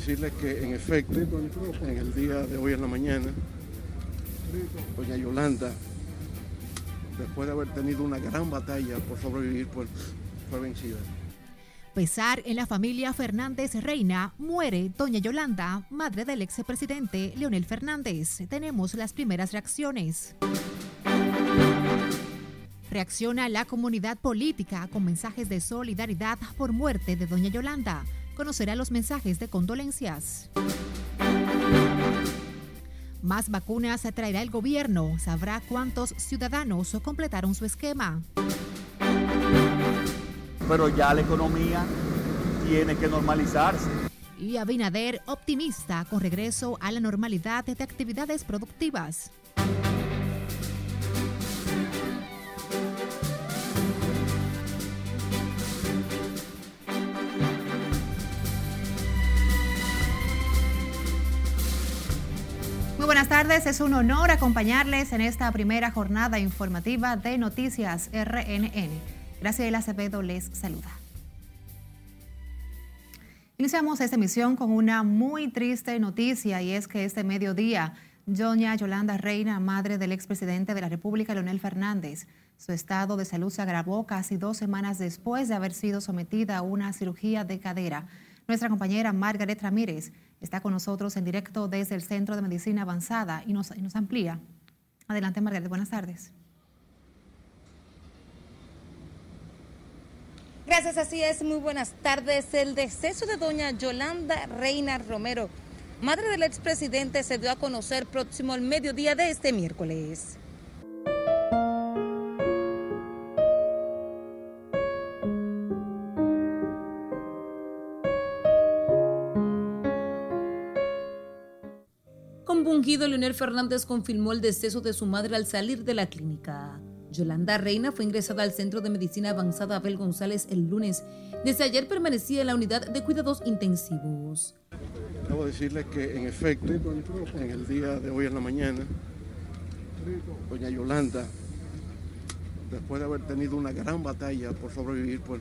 decirles que en efecto, en el día de hoy en la mañana, doña Yolanda, después de haber tenido una gran batalla por sobrevivir, pues, fue vencida. Pesar en la familia Fernández Reina, muere doña Yolanda, madre del expresidente Leonel Fernández. Tenemos las primeras reacciones. Reacciona la comunidad política con mensajes de solidaridad por muerte de doña Yolanda. Conocerá los mensajes de condolencias. Más vacunas traerá el gobierno. Sabrá cuántos ciudadanos completaron su esquema. Pero ya la economía tiene que normalizarse. Y Abinader optimista con regreso a la normalidad de actividades productivas. Buenas tardes, es un honor acompañarles en esta primera jornada informativa de Noticias RNN. Graciela Acevedo les saluda. Iniciamos esta emisión con una muy triste noticia y es que este mediodía, doña Yolanda Reina, madre del expresidente de la República, Leonel Fernández, su estado de salud se agravó casi dos semanas después de haber sido sometida a una cirugía de cadera. Nuestra compañera Margaret Ramírez está con nosotros en directo desde el Centro de Medicina Avanzada y nos, amplía. Adelante, Margaret. Buenas tardes. Gracias, así es. Muy buenas tardes. El deceso de doña Yolanda Reina Romero, madre del expresidente, se dio a conocer próximo al mediodía de este miércoles. Compungido, Leonel Fernández confirmó el deceso de su madre al salir de la clínica. Yolanda Reina fue ingresada al Centro de Medicina Avanzada Abel González el lunes. Desde ayer permanecía en la unidad de cuidados intensivos. Debo decirles que en efecto, en el día de hoy en la mañana, doña Yolanda, después de haber tenido una gran batalla por sobrevivir, pues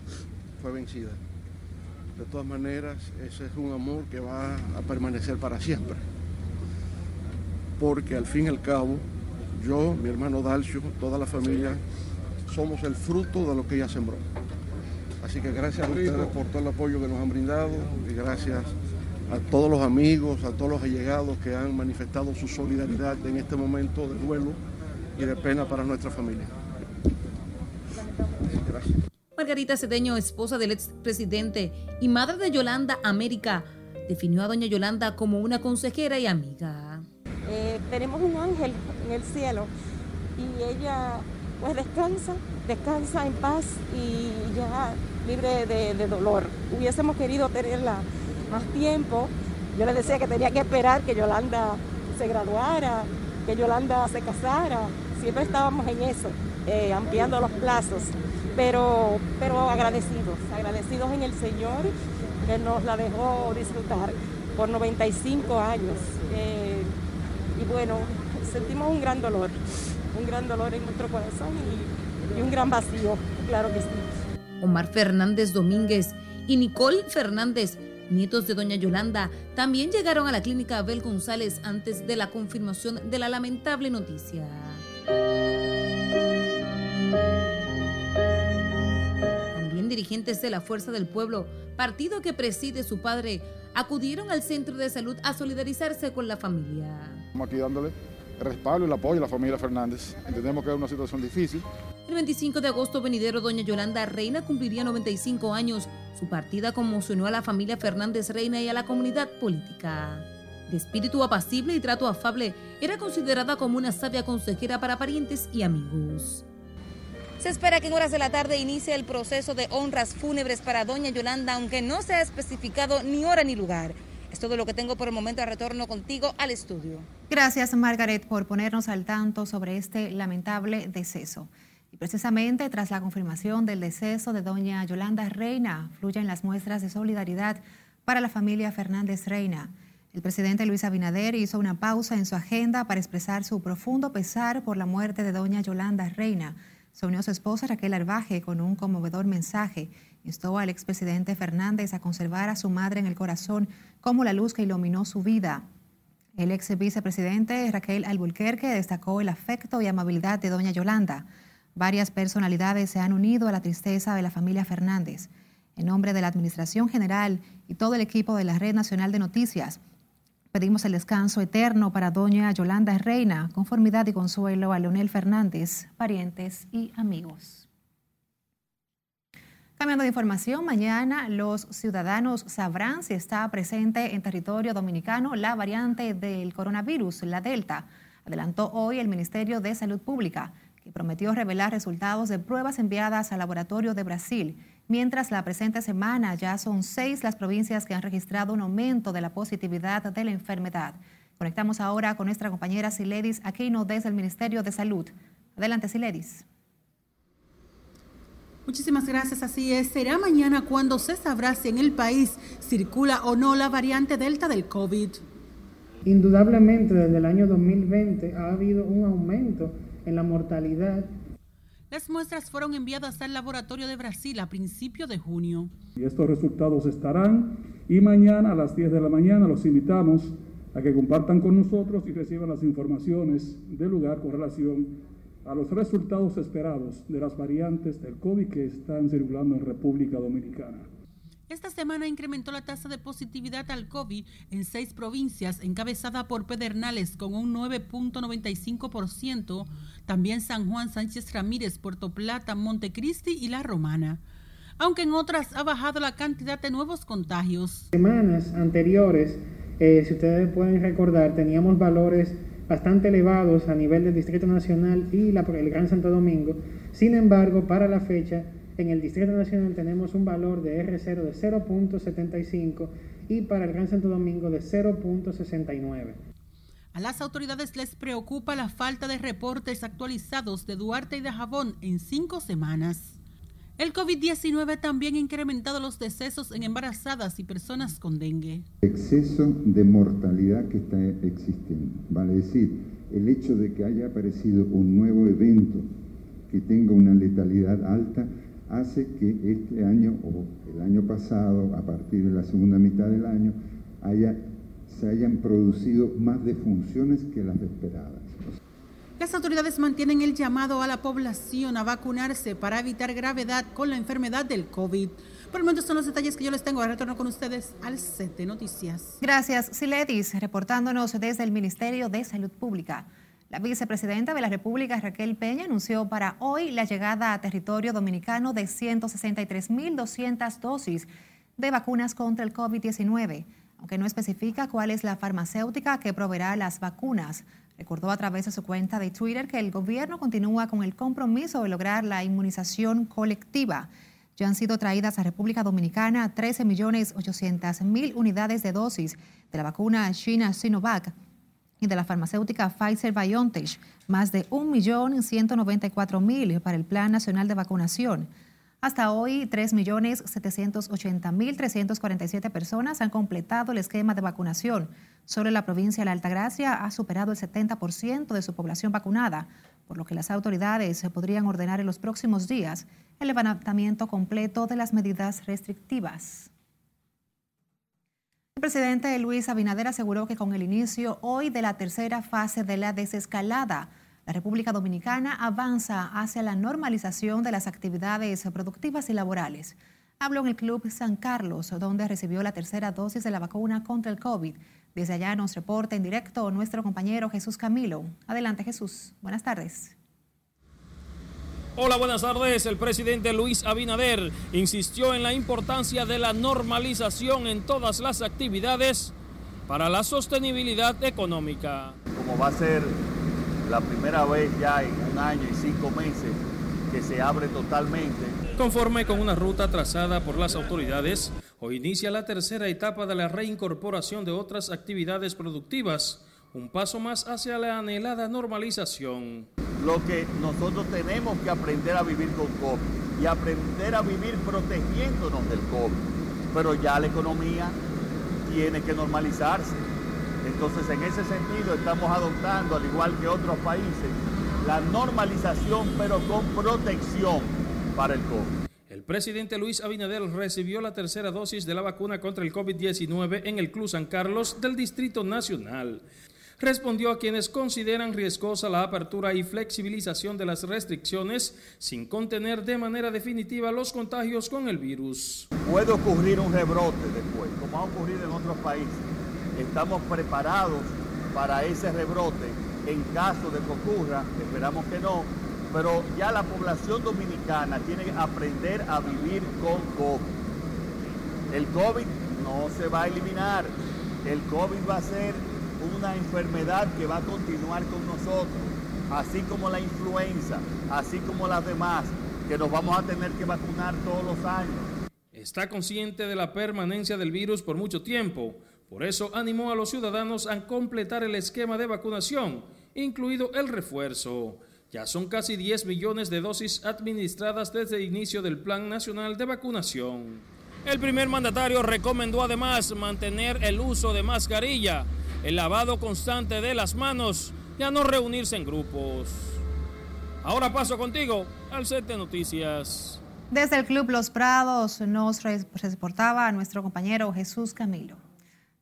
fue vencida. De todas maneras, ese es un amor que va a permanecer para siempre. Porque al fin y al cabo, yo, mi hermano Dalcio, toda la familia, somos el fruto de lo que ella sembró. Así que gracias a ustedes por todo el apoyo que nos han brindado y gracias a todos los amigos, a todos los allegados que han manifestado su solidaridad en este momento de duelo y de pena para nuestra familia. Gracias. Margarita Cedeño, esposa del expresidente y madre de Yolanda América, definió a doña Yolanda como una consejera y amiga. Tenemos un ángel en el cielo y ella pues descansa, descansa en paz y ya libre de, de dolor. Hubiésemos querido tenerla más tiempo. Yo le decía que tenía que esperar que Yolanda se graduara, que Yolanda se casara. Siempre estábamos en eso, eh, ampliando los plazos, pero, pero agradecidos, agradecidos en el Señor que nos la dejó disfrutar por 95 años. Eh, y bueno, sentimos un gran dolor, un gran dolor en nuestro corazón y, y un gran vacío, claro que sí. Omar Fernández Domínguez y Nicole Fernández, nietos de doña Yolanda, también llegaron a la clínica Abel González antes de la confirmación de la lamentable noticia. También dirigentes de la Fuerza del Pueblo, partido que preside su padre, acudieron al centro de salud a solidarizarse con la familia. Estamos aquí dándole el respaldo y el apoyo a la familia Fernández. Entendemos que es una situación difícil. El 25 de agosto venidero, doña Yolanda Reina cumpliría 95 años. Su partida conmocionó a la familia Fernández Reina y a la comunidad política. De espíritu apacible y trato afable, era considerada como una sabia consejera para parientes y amigos. Se espera que en horas de la tarde inicie el proceso de honras fúnebres para doña Yolanda, aunque no se ha especificado ni hora ni lugar. Es todo lo que tengo por el momento. Retorno contigo al estudio. Gracias, Margaret, por ponernos al tanto sobre este lamentable deceso. Y precisamente tras la confirmación del deceso de doña Yolanda Reina, fluyen las muestras de solidaridad para la familia Fernández Reina. El presidente Luis Abinader hizo una pausa en su agenda para expresar su profundo pesar por la muerte de doña Yolanda Reina. Se unió su esposa Raquel Arbaje con un conmovedor mensaje. Instó al expresidente Fernández a conservar a su madre en el corazón como la luz que iluminó su vida. El ex vicepresidente Raquel Albuquerque destacó el afecto y amabilidad de doña Yolanda. Varias personalidades se han unido a la tristeza de la familia Fernández. En nombre de la Administración General y todo el equipo de la Red Nacional de Noticias, pedimos el descanso eterno para doña Yolanda Reina, conformidad y consuelo a Leonel Fernández, parientes y amigos. Cambiando de información, mañana los ciudadanos sabrán si está presente en territorio dominicano la variante del coronavirus, la Delta. Adelantó hoy el Ministerio de Salud Pública, que prometió revelar resultados de pruebas enviadas al laboratorio de Brasil mientras la presente semana ya son seis las provincias que han registrado un aumento de la positividad de la enfermedad. Conectamos ahora con nuestra compañera Siledis Aquino desde el Ministerio de Salud. Adelante, Siledis. Muchísimas gracias, así es. Será mañana cuando se sabrá si en el país circula o no la variante Delta del COVID. Indudablemente, desde el año 2020 ha habido un aumento en la mortalidad las muestras fueron enviadas al laboratorio de Brasil a principios de junio. Y estos resultados estarán y mañana a las 10 de la mañana los invitamos a que compartan con nosotros y reciban las informaciones del lugar con relación a los resultados esperados de las variantes del COVID que están circulando en República Dominicana. Esta semana incrementó la tasa de positividad al COVID en seis provincias, encabezada por Pedernales con un 9.95%, también San Juan Sánchez Ramírez, Puerto Plata, Montecristi y La Romana. Aunque en otras ha bajado la cantidad de nuevos contagios. Semanas anteriores, eh, si ustedes pueden recordar, teníamos valores bastante elevados a nivel del Distrito Nacional y la, el Gran Santo Domingo. Sin embargo, para la fecha, en el Distrito Nacional tenemos un valor de R0 de 0.75 y para el Gran Santo Domingo de 0.69. A las autoridades les preocupa la falta de reportes actualizados de Duarte y de Jabón en cinco semanas. El COVID-19 también ha incrementado los decesos en embarazadas y personas con dengue. Exceso de mortalidad que está existiendo. Vale decir, el hecho de que haya aparecido un nuevo evento que tenga una letalidad alta hace que este año o el año pasado, a partir de la segunda mitad del año, haya, se hayan producido más defunciones que las esperadas. Las autoridades mantienen el llamado a la población a vacunarse para evitar gravedad con la enfermedad del COVID. Por el momento son los detalles que yo les tengo. Retorno con ustedes al set de noticias. Gracias, Siledis, reportándonos desde el Ministerio de Salud Pública. La vicepresidenta de la República, Raquel Peña, anunció para hoy la llegada a territorio dominicano de 163.200 dosis de vacunas contra el COVID-19, aunque no especifica cuál es la farmacéutica que proveerá las vacunas. Recordó a través de su cuenta de Twitter que el gobierno continúa con el compromiso de lograr la inmunización colectiva. Ya han sido traídas a República Dominicana 13.800.000 unidades de dosis de la vacuna China Sinovac y de la farmacéutica Pfizer BioNTech, más de 1.194.000 para el Plan Nacional de Vacunación. Hasta hoy, 3.780.347 personas han completado el esquema de vacunación. Solo la provincia de la Altagracia ha superado el 70% de su población vacunada, por lo que las autoridades podrían ordenar en los próximos días el levantamiento completo de las medidas restrictivas. El presidente Luis Abinader aseguró que con el inicio hoy de la tercera fase de la desescalada, la República Dominicana avanza hacia la normalización de las actividades productivas y laborales. Habló en el Club San Carlos, donde recibió la tercera dosis de la vacuna contra el COVID. Desde allá nos reporta en directo nuestro compañero Jesús Camilo. Adelante Jesús, buenas tardes. Hola, buenas tardes. El presidente Luis Abinader insistió en la importancia de la normalización en todas las actividades para la sostenibilidad económica. Como va a ser la primera vez ya en un año y cinco meses que se abre totalmente. Conforme con una ruta trazada por las autoridades, hoy inicia la tercera etapa de la reincorporación de otras actividades productivas un paso más hacia la anhelada normalización. Lo que nosotros tenemos que aprender a vivir con COVID y aprender a vivir protegiéndonos del COVID. Pero ya la economía tiene que normalizarse. Entonces, en ese sentido, estamos adoptando, al igual que otros países, la normalización, pero con protección para el COVID. El presidente Luis Abinader recibió la tercera dosis de la vacuna contra el COVID-19 en el Club San Carlos del Distrito Nacional. Respondió a quienes consideran riesgosa la apertura y flexibilización de las restricciones sin contener de manera definitiva los contagios con el virus. Puede ocurrir un rebrote después, como ha ocurrido en otros países. Estamos preparados para ese rebrote en caso de que ocurra, esperamos que no, pero ya la población dominicana tiene que aprender a vivir con COVID. El COVID no se va a eliminar, el COVID va a ser una enfermedad que va a continuar con nosotros, así como la influenza, así como las demás, que nos vamos a tener que vacunar todos los años. Está consciente de la permanencia del virus por mucho tiempo, por eso animó a los ciudadanos a completar el esquema de vacunación, incluido el refuerzo. Ya son casi 10 millones de dosis administradas desde el inicio del Plan Nacional de Vacunación. El primer mandatario recomendó además mantener el uso de mascarilla, el lavado constante de las manos y a no reunirse en grupos. Ahora paso contigo al set de noticias. Desde el Club Los Prados nos reportaba a nuestro compañero Jesús Camilo.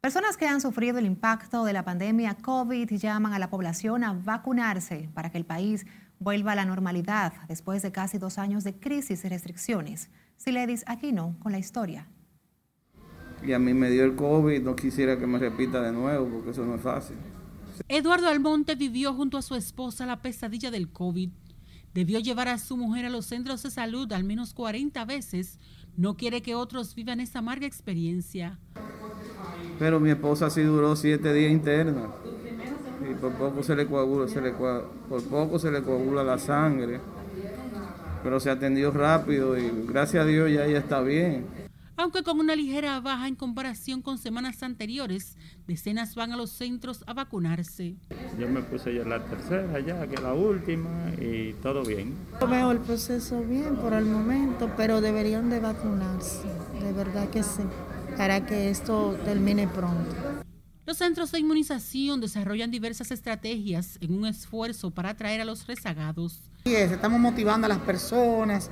Personas que han sufrido el impacto de la pandemia COVID llaman a la población a vacunarse para que el país vuelva a la normalidad después de casi dos años de crisis y restricciones. Siledis Aquino con la historia. Y a mí me dio el COVID, no quisiera que me repita de nuevo porque eso no es fácil. Eduardo Almonte vivió junto a su esposa la pesadilla del COVID. Debió llevar a su mujer a los centros de salud al menos 40 veces. No quiere que otros vivan esa amarga experiencia. Pero mi esposa sí duró siete días interna. Y por poco se le coagula, se le por poco se le coagula la sangre. Pero se atendió rápido y gracias a Dios ya ella está bien. Aunque con una ligera baja en comparación con semanas anteriores, decenas van a los centros a vacunarse. Yo me puse ya la tercera, ya que la última, y todo bien. Yo veo el proceso bien por el momento, pero deberían de vacunarse, de verdad que sí, para que esto termine pronto. Los centros de inmunización desarrollan diversas estrategias en un esfuerzo para atraer a los rezagados. Sí, estamos motivando a las personas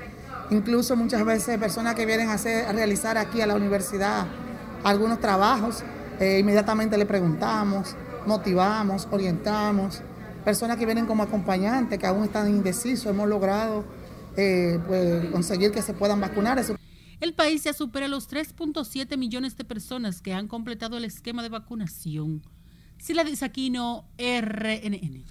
Incluso muchas veces personas que vienen a, hacer, a realizar aquí a la universidad algunos trabajos, eh, inmediatamente le preguntamos, motivamos, orientamos. Personas que vienen como acompañantes, que aún están indecisos, hemos logrado eh, pues, conseguir que se puedan vacunar. El país ya supera los 3.7 millones de personas que han completado el esquema de vacunación. Sila Aquino, RNN.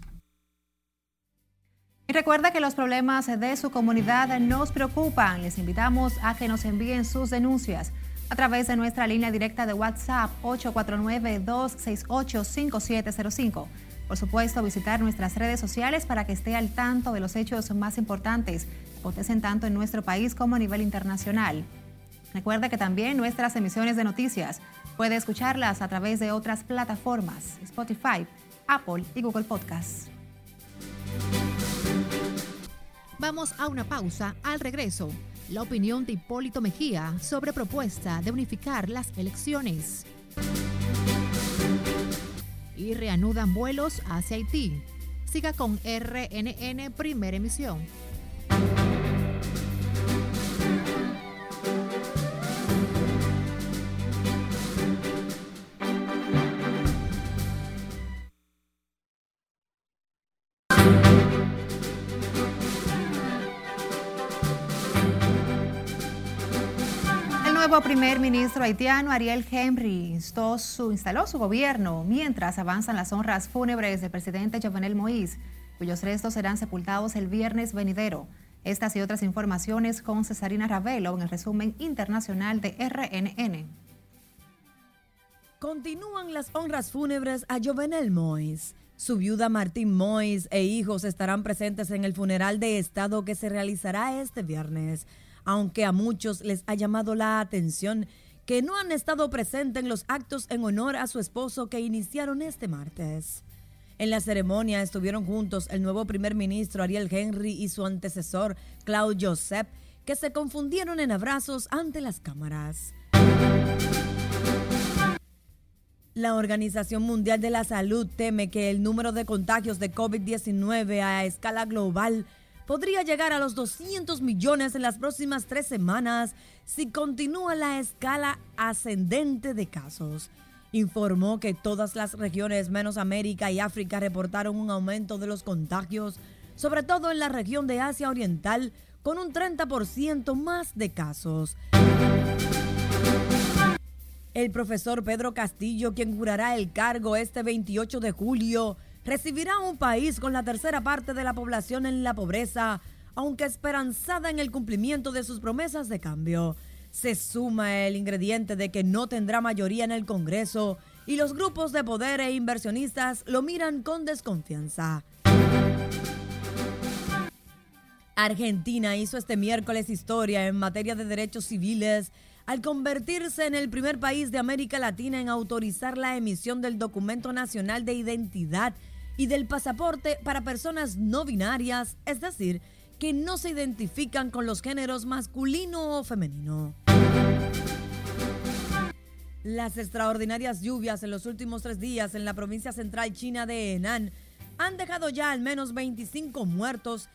Y recuerda que los problemas de su comunidad nos preocupan. Les invitamos a que nos envíen sus denuncias a través de nuestra línea directa de WhatsApp 849-268-5705. Por supuesto, visitar nuestras redes sociales para que esté al tanto de los hechos más importantes acontecen tanto en nuestro país como a nivel internacional. Recuerda que también nuestras emisiones de noticias puede escucharlas a través de otras plataformas, Spotify, Apple y Google Podcasts. Vamos a una pausa al regreso. La opinión de Hipólito Mejía sobre propuesta de unificar las elecciones. Y reanudan vuelos hacia Haití. Siga con RNN Primera Emisión. Primer ministro haitiano Ariel Henry instaló su, instaló su gobierno mientras avanzan las honras fúnebres del presidente Jovenel Moïse, cuyos restos serán sepultados el viernes venidero. Estas y otras informaciones con Cesarina Ravelo en el resumen internacional de RNN. Continúan las honras fúnebres a Jovenel Moïse. Su viuda Martín Moïse e hijos estarán presentes en el funeral de Estado que se realizará este viernes aunque a muchos les ha llamado la atención que no han estado presentes en los actos en honor a su esposo que iniciaron este martes. En la ceremonia estuvieron juntos el nuevo primer ministro Ariel Henry y su antecesor Claude Joseph, que se confundieron en abrazos ante las cámaras. La Organización Mundial de la Salud teme que el número de contagios de COVID-19 a escala global podría llegar a los 200 millones en las próximas tres semanas si continúa la escala ascendente de casos. Informó que todas las regiones menos América y África reportaron un aumento de los contagios, sobre todo en la región de Asia Oriental, con un 30% más de casos. El profesor Pedro Castillo, quien jurará el cargo este 28 de julio, recibirá un país con la tercera parte de la población en la pobreza, aunque esperanzada en el cumplimiento de sus promesas de cambio. Se suma el ingrediente de que no tendrá mayoría en el Congreso y los grupos de poder e inversionistas lo miran con desconfianza. Argentina hizo este miércoles historia en materia de derechos civiles al convertirse en el primer país de América Latina en autorizar la emisión del documento nacional de identidad y del pasaporte para personas no binarias, es decir, que no se identifican con los géneros masculino o femenino. Las extraordinarias lluvias en los últimos tres días en la provincia central china de Henan han dejado ya al menos 25 muertos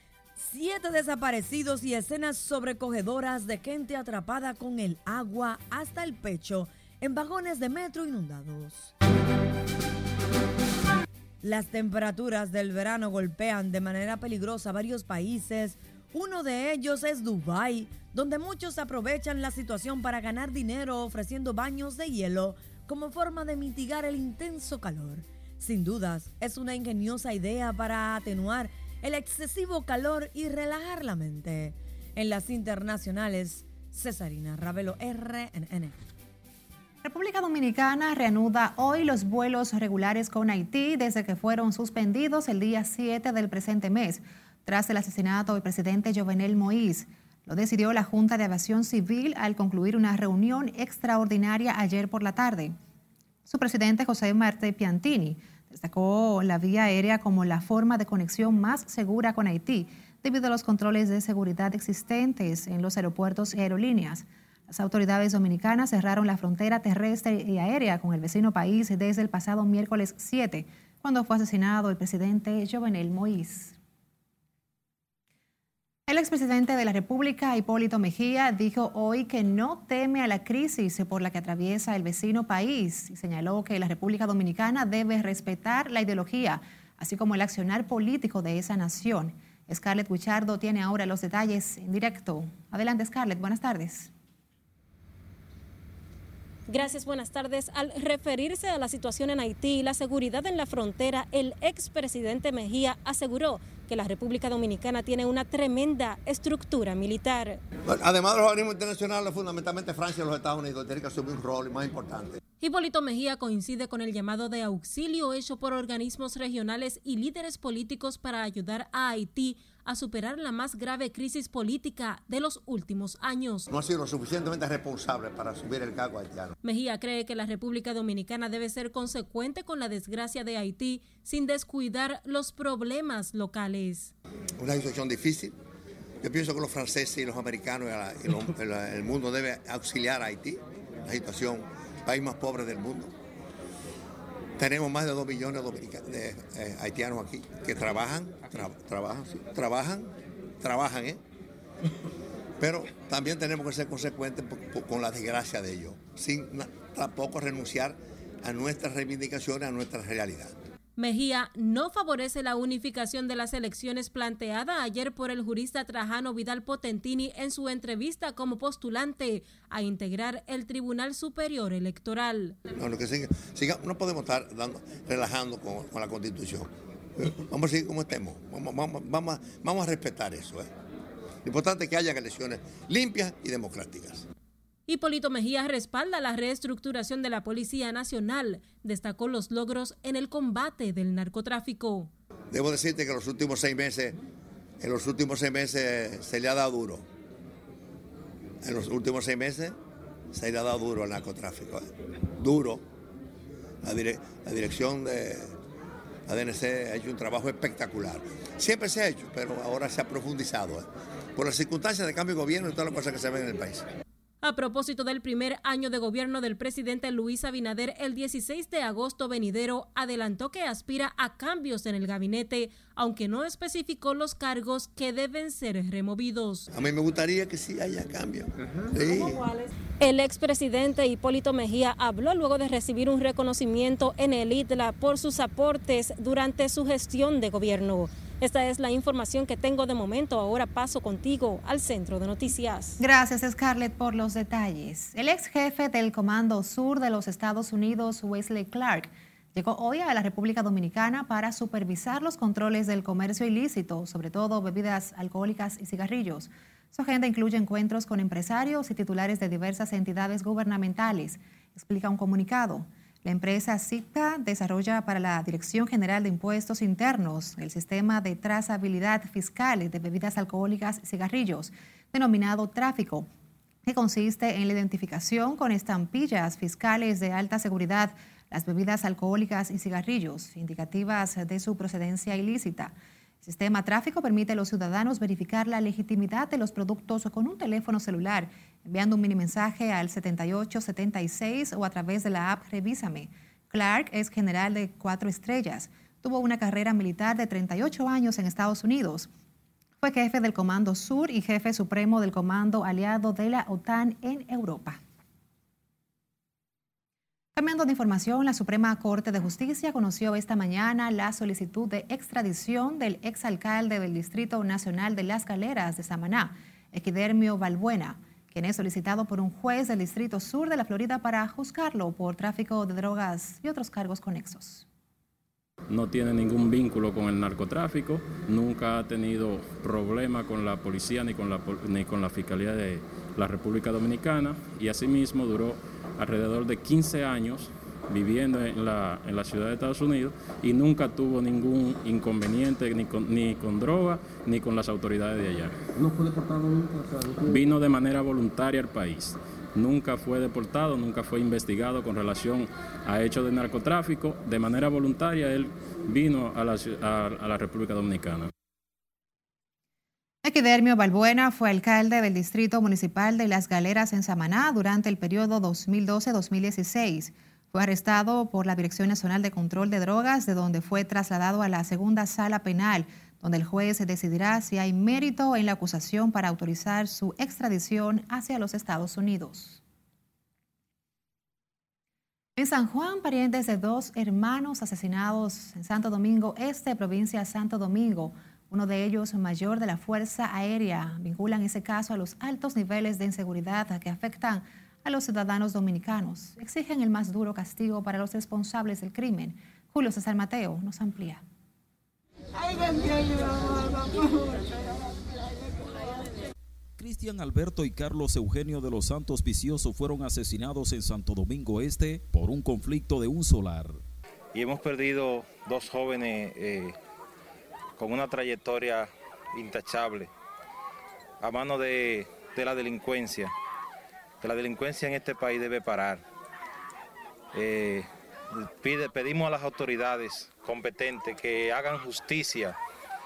Siete desaparecidos y escenas sobrecogedoras de gente atrapada con el agua hasta el pecho en vagones de metro inundados. Las temperaturas del verano golpean de manera peligrosa varios países. Uno de ellos es Dubái, donde muchos aprovechan la situación para ganar dinero ofreciendo baños de hielo como forma de mitigar el intenso calor. Sin dudas, es una ingeniosa idea para atenuar el excesivo calor y relajar la mente. En las internacionales, Cesarina Ravelo, RNN. República Dominicana reanuda hoy los vuelos regulares con Haití desde que fueron suspendidos el día 7 del presente mes, tras el asesinato del presidente Jovenel Moïse. Lo decidió la Junta de Aviación Civil al concluir una reunión extraordinaria ayer por la tarde. Su presidente José Marte Piantini Destacó la vía aérea como la forma de conexión más segura con Haití debido a los controles de seguridad existentes en los aeropuertos y aerolíneas. Las autoridades dominicanas cerraron la frontera terrestre y aérea con el vecino país desde el pasado miércoles 7, cuando fue asesinado el presidente Jovenel Moïse. El expresidente de la República, Hipólito Mejía, dijo hoy que no teme a la crisis por la que atraviesa el vecino país y señaló que la República Dominicana debe respetar la ideología, así como el accionar político de esa nación. Scarlett Guichardo tiene ahora los detalles en directo. Adelante, Scarlett, buenas tardes. Gracias, buenas tardes. Al referirse a la situación en Haití y la seguridad en la frontera, el expresidente Mejía aseguró que la República Dominicana tiene una tremenda estructura militar. además de los organismos internacionales, fundamentalmente Francia y los Estados Unidos tienen que asumir un rol más importante. Hipólito Mejía coincide con el llamado de auxilio hecho por organismos regionales y líderes políticos para ayudar a Haití a superar la más grave crisis política de los últimos años. No ha sido lo suficientemente responsable para subir el cargo haitiano. Mejía cree que la República Dominicana debe ser consecuente con la desgracia de Haití sin descuidar los problemas locales. Una situación difícil. Yo pienso que los franceses y los americanos y el mundo debe auxiliar a Haití, la situación, país más pobre del mundo. Tenemos más de dos millones de, eh, haitianos aquí que trabajan, trabajan, trabajan, trabajan, ¿eh? Pero también tenemos que ser consecuentes con la desgracia de ellos, sin tampoco renunciar a nuestras reivindicaciones, a nuestra realidad. Mejía no favorece la unificación de las elecciones planteada ayer por el jurista Trajano Vidal Potentini en su entrevista como postulante a integrar el Tribunal Superior Electoral. No, que siga, no podemos estar relajando con, la Constitución. Vamos a seguir como estemos. Vamos, a respetar eso. ¿eh? Lo importante es que haya elecciones limpias y democráticas. Hipólito Mejía respalda la reestructuración de la Policía Nacional. Destacó los logros en el combate del narcotráfico. Debo decirte que en los últimos seis meses, en los últimos seis meses se le ha dado duro. En los últimos seis meses se le ha dado duro al narcotráfico. ¿eh? Duro. La, dirección de la DNC ha hecho un trabajo espectacular. Siempre se ha hecho, pero ahora se ha profundizado. ¿eh? Por las circunstancias de cambio de gobierno y todas las cosas que se ven en el país. A propósito del primer año de gobierno del presidente Luis Abinader, el 16 de agosto venidero adelantó que aspira a cambios en el gabinete, aunque no especificó los cargos que deben ser removidos. A mí me gustaría que sí haya cambios. El expresidente Hipólito Mejía habló luego de recibir un reconocimiento en el ITLA por sus aportes durante su gestión de gobierno. Esta es la información que tengo de momento. Ahora paso contigo al centro de noticias. Gracias, Scarlett, por los detalles. El ex jefe del Comando Sur de los Estados Unidos, Wesley Clark, llegó hoy a la República Dominicana para supervisar los controles del comercio ilícito, sobre todo bebidas alcohólicas y cigarrillos. Su agenda incluye encuentros con empresarios y titulares de diversas entidades gubernamentales, explica un comunicado. La empresa SICA desarrolla para la Dirección General de Impuestos Internos el sistema de trazabilidad fiscal de bebidas alcohólicas y cigarrillos, denominado tráfico, que consiste en la identificación con estampillas fiscales de alta seguridad las bebidas alcohólicas y cigarrillos, indicativas de su procedencia ilícita. El sistema tráfico permite a los ciudadanos verificar la legitimidad de los productos con un teléfono celular, enviando un mini mensaje al 7876 o a través de la app Revísame. Clark es general de cuatro estrellas. Tuvo una carrera militar de 38 años en Estados Unidos. Fue jefe del Comando Sur y jefe supremo del Comando Aliado de la OTAN en Europa. Cambiando de información, la Suprema Corte de Justicia conoció esta mañana la solicitud de extradición del exalcalde del Distrito Nacional de Las Galeras de Samaná, Equidermio Balbuena, quien es solicitado por un juez del Distrito Sur de la Florida para juzgarlo por tráfico de drogas y otros cargos conexos. No tiene ningún vínculo con el narcotráfico, nunca ha tenido problema con la policía ni con la, Fiscalía de la República Dominicana y asimismo duró alrededor de 15 años viviendo en la, en la ciudad de Estados Unidos y nunca tuvo ningún inconveniente ni con, ni con droga ni con las autoridades de allá. ¿No fue deportado nunca? Vino de manera voluntaria al país. Nunca fue deportado, nunca fue investigado con relación a hechos de narcotráfico. De manera voluntaria él vino a la, a, a la República Dominicana. Equidermio Balbuena fue alcalde del Distrito Municipal de Las Galeras en Samaná durante el periodo 2012-2016. Fue arrestado por la Dirección Nacional de Control de Drogas, de donde fue trasladado a la segunda sala penal, donde el juez decidirá si hay mérito en la acusación para autorizar su extradición hacia los Estados Unidos. En San Juan, parientes de dos hermanos asesinados en Santo Domingo Este, provincia de Santo Domingo, uno de ellos mayor de la Fuerza Aérea, vinculan ese caso a los altos niveles de inseguridad que afectan los ciudadanos dominicanos. Exigen el más duro castigo para los responsables del crimen. Julio César Mateo nos amplía. Cristian Alberto y Carlos Eugenio de los Santos Vicioso fueron asesinados en Santo Domingo Este por un conflicto de un solar. Y hemos perdido dos jóvenes eh, con una trayectoria intachable a mano de, de la delincuencia que la delincuencia en este país debe parar. Eh, pide, pedimos a las autoridades competentes que hagan justicia,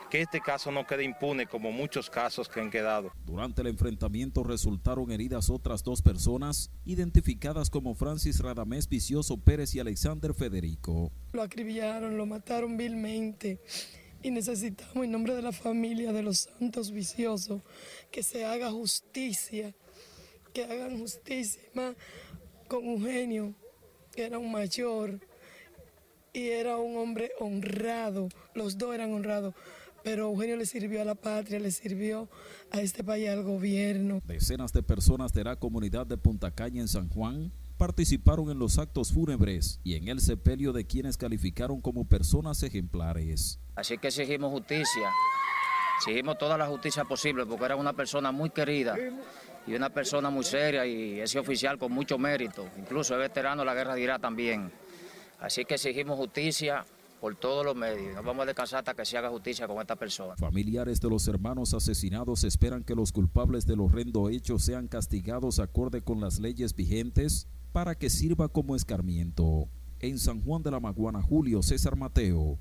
que este caso no quede impune como muchos casos que han quedado. Durante el enfrentamiento resultaron heridas otras dos personas, identificadas como Francis Radamés Vicioso Pérez y Alexander Federico. Lo acribillaron, lo mataron vilmente y necesitamos en nombre de la familia de los santos viciosos que se haga justicia que hagan justicia más con Eugenio, que era un mayor y era un hombre honrado, los dos eran honrados, pero Eugenio le sirvió a la patria, le sirvió a este país, al gobierno. Decenas de personas de la comunidad de Punta Caña en San Juan participaron en los actos fúnebres y en el sepelio de quienes calificaron como personas ejemplares. Así que exigimos justicia, exigimos toda la justicia posible porque era una persona muy querida y una persona muy seria y ese oficial con mucho mérito, incluso es veterano de la guerra de Irak también. Así que exigimos justicia por todos los medios. No vamos a descansar hasta que se haga justicia con esta persona. Familiares de los hermanos asesinados esperan que los culpables del horrendo hecho sean castigados acorde con las leyes vigentes para que sirva como escarmiento. En San Juan de la Maguana, Julio César Mateo.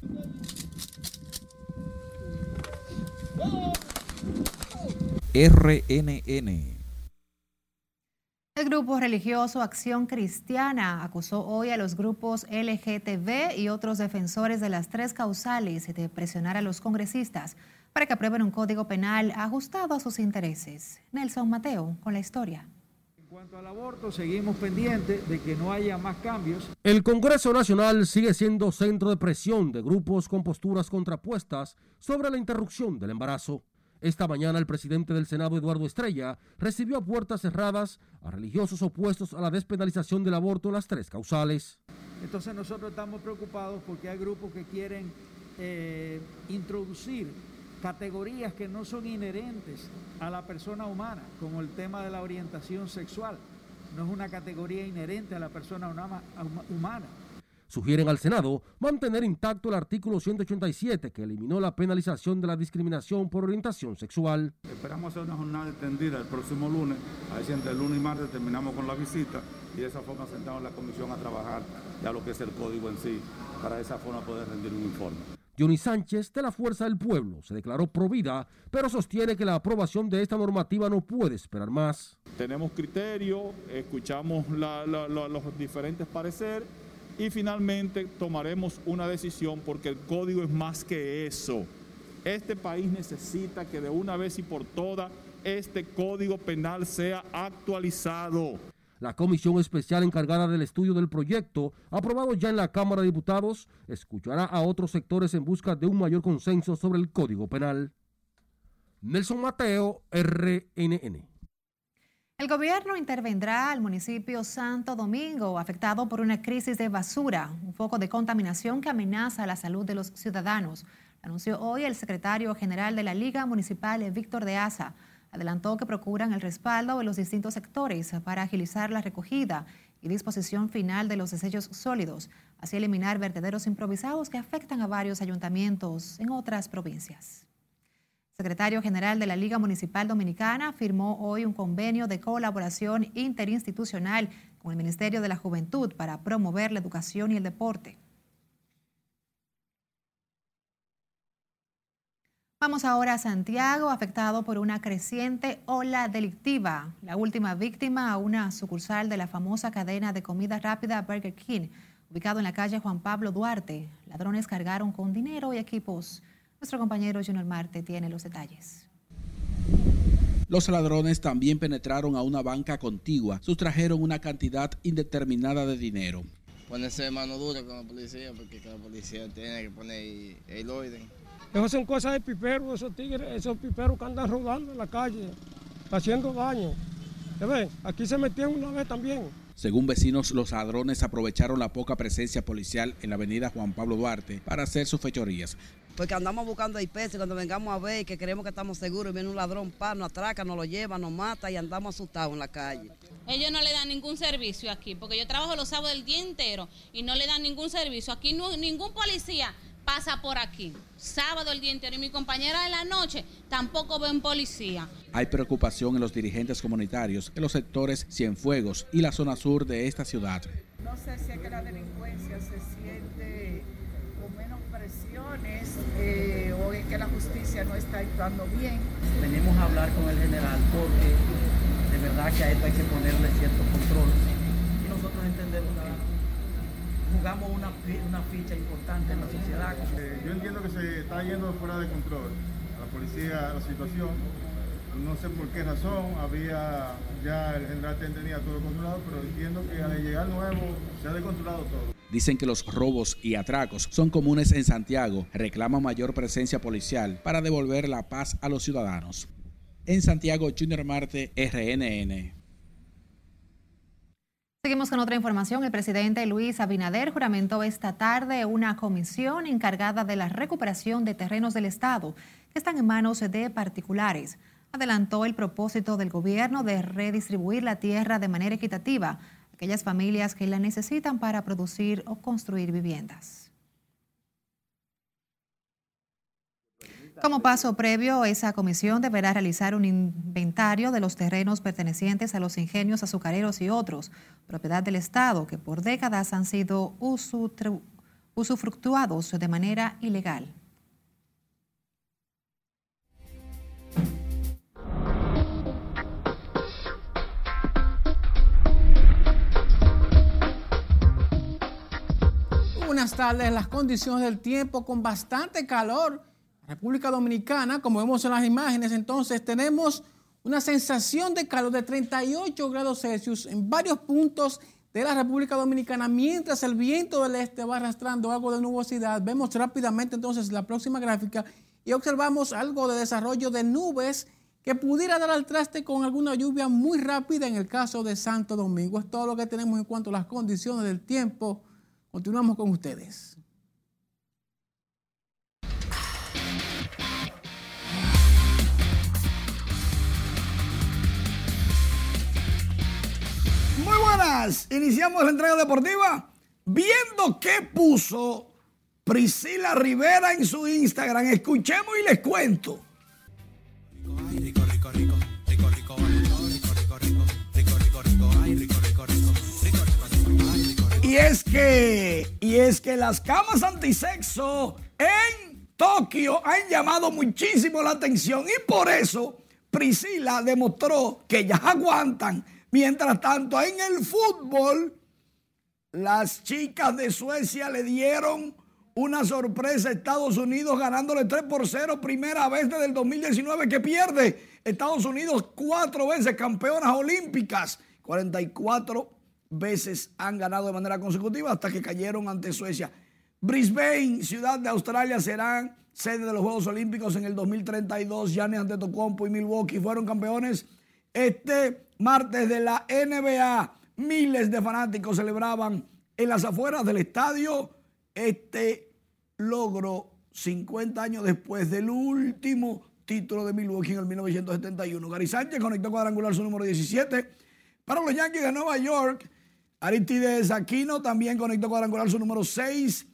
RNN El grupo religioso Acción Cristiana acusó hoy a los grupos LGTB y otros defensores de las tres causales de presionar a los congresistas para que aprueben un código penal ajustado a sus intereses. Nelson Mateo con la historia. En cuanto al aborto, seguimos pendientes de que no haya más cambios. El Congreso Nacional sigue siendo centro de presión de grupos con posturas contrapuestas sobre la interrupción del embarazo. Esta mañana el presidente del Senado, Eduardo Estrella, recibió a puertas cerradas a religiosos opuestos a la despenalización del aborto en las tres causales. Entonces nosotros estamos preocupados porque hay grupos que quieren eh, introducir categorías que no son inherentes a la persona humana, como el tema de la orientación sexual. No es una categoría inherente a la persona humana sugieren al Senado mantener intacto el artículo 187 que eliminó la penalización de la discriminación por orientación sexual. Esperamos hacer una jornada extendida el próximo lunes, a ver si entre el lunes y martes terminamos con la visita y de esa forma sentamos en la comisión a trabajar ya lo que es el código en sí, para de esa forma poder rendir un informe. Johnny Sánchez, de la Fuerza del Pueblo, se declaró provida, pero sostiene que la aprobación de esta normativa no puede esperar más. Tenemos criterio, escuchamos los diferentes pareceres y finalmente tomaremos una decisión porque el código es más que eso. Este país necesita que de una vez y por todas este código penal sea actualizado. La comisión especial encargada del estudio del proyecto, aprobado ya en la Cámara de Diputados, escuchará a otros sectores en busca de un mayor consenso sobre el código penal. Nelson Mateo, RNN. El gobierno intervendrá al municipio Santo Domingo, afectado por una crisis de basura, un foco de contaminación que amenaza la salud de los ciudadanos. Anunció hoy el secretario general de la Liga Municipal, Víctor de Asa. Adelantó que procuran el respaldo de los distintos sectores para agilizar la recogida y disposición final de los desechos sólidos, así eliminar vertederos improvisados que afectan a varios ayuntamientos en otras provincias secretario general de la Liga Municipal Dominicana firmó hoy un convenio de colaboración interinstitucional con el Ministerio de la Juventud para promover la educación y el deporte. Vamos ahora a Santiago, afectado por una creciente ola delictiva. La última víctima, una sucursal de la famosa cadena de comida rápida Burger King, ubicado en la calle Juan Pablo Duarte. Ladrones cargaron con dinero y equipos nuestro compañero Junior Marte tiene los detalles. Los ladrones también penetraron a una banca contigua, sustrajeron una cantidad indeterminada de dinero. Ponerse mano dura con la policía, porque la policía tiene que poner el orden. Eso son cosas de piperos, esos tigres, esos piperos que andan rodando en la calle, haciendo daño. ¿Ven? Aquí se metieron una vez también. Según vecinos, los ladrones aprovecharon la poca presencia policial en la avenida Juan Pablo Duarte para hacer sus fechorías. Porque andamos buscando y cuando vengamos a ver que creemos que estamos seguros, viene un ladrón, pa, nos atraca, nos lo lleva, nos mata y andamos asustados en la calle. Ellos no le dan ningún servicio aquí, porque yo trabajo los sábados el día entero y no le dan ningún servicio. Aquí no, ningún policía pasa por aquí. Sábado el día entero y mi compañera de la noche tampoco ven policía. Hay preocupación en los dirigentes comunitarios en los sectores Cienfuegos y la zona sur de esta ciudad. No sé si es que la delincuencia se siente eh, o es que la justicia no está actuando bien. Venimos a hablar con el general porque de verdad que a esto hay que ponerle cierto control. Y nosotros entendemos jugamos una, una ficha importante en la sociedad. Eh, yo entiendo que se está yendo fuera de control a la policía la situación. No sé por qué razón, había ya el general tenía todo controlado, pero entiendo que al llegar nuevo se ha descontrolado todo. Dicen que los robos y atracos son comunes en Santiago. Reclaman mayor presencia policial para devolver la paz a los ciudadanos. En Santiago, Junior Marte, RNN. Seguimos con otra información. El presidente Luis Abinader juramentó esta tarde una comisión encargada de la recuperación de terrenos del Estado que están en manos de particulares. Adelantó el propósito del gobierno de redistribuir la tierra de manera equitativa a aquellas familias que la necesitan para producir o construir viviendas. Como paso previo, esa comisión deberá realizar un inventario de los terrenos pertenecientes a los ingenios azucareros y otros, propiedad del Estado, que por décadas han sido usufructuados de manera ilegal. Buenas tardes. Las condiciones del tiempo con bastante calor. República Dominicana, como vemos en las imágenes, entonces tenemos una sensación de calor de 38 grados Celsius en varios puntos de la República Dominicana, mientras el viento del este va arrastrando algo de nubosidad. Vemos rápidamente entonces la próxima gráfica y observamos algo de desarrollo de nubes que pudiera dar al traste con alguna lluvia muy rápida en el caso de Santo Domingo. Es todo lo que tenemos en cuanto a las condiciones del tiempo. Continuamos con ustedes. Muy buenas, iniciamos la entrega deportiva viendo qué puso Priscila Rivera en su Instagram. Escuchemos y les cuento. Y es que las camas antisexo en Tokio han llamado muchísimo la atención y por eso Priscila demostró que ya aguantan. Mientras tanto, en el fútbol, las chicas de Suecia le dieron una sorpresa a Estados Unidos ganándole 3 por 0, primera vez desde el 2019 que pierde. Estados Unidos cuatro veces campeonas olímpicas, 44 veces han ganado de manera consecutiva hasta que cayeron ante Suecia. Brisbane, ciudad de Australia, serán sede de los Juegos Olímpicos en el 2032. Giannis Antetokounmpo y Milwaukee fueron campeones este martes de la NBA. Miles de fanáticos celebraban en las afueras del estadio este logro 50 años después del último título de Milwaukee en el 1971. Gary Sánchez conectó cuadrangular su número 17 para los Yankees de Nueva York. Aristides Aquino también conectó cuadrangular su número 6.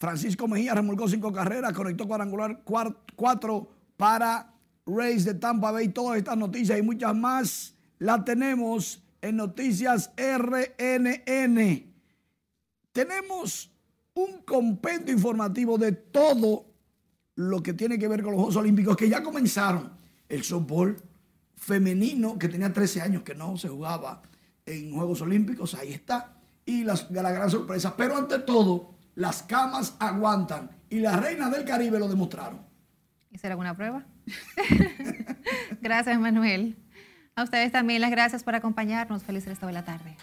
Francisco Mejía remolcó cinco carreras, conectó cuadrangular 4 para Rays de Tampa Bay. Todas estas noticias y muchas más las tenemos en Noticias RNN. Tenemos un compendio informativo de todo lo que tiene que ver con los Juegos Olímpicos que ya comenzaron. El softball femenino que tenía 13 años que no se jugaba en Juegos Olímpicos, ahí está. Y las, de la gran sorpresa. Pero ante todo, las camas aguantan y las reinas del Caribe lo demostraron. ¿Hicieron alguna prueba? gracias, Manuel. A ustedes también las gracias por acompañarnos. Feliz resto de la tarde.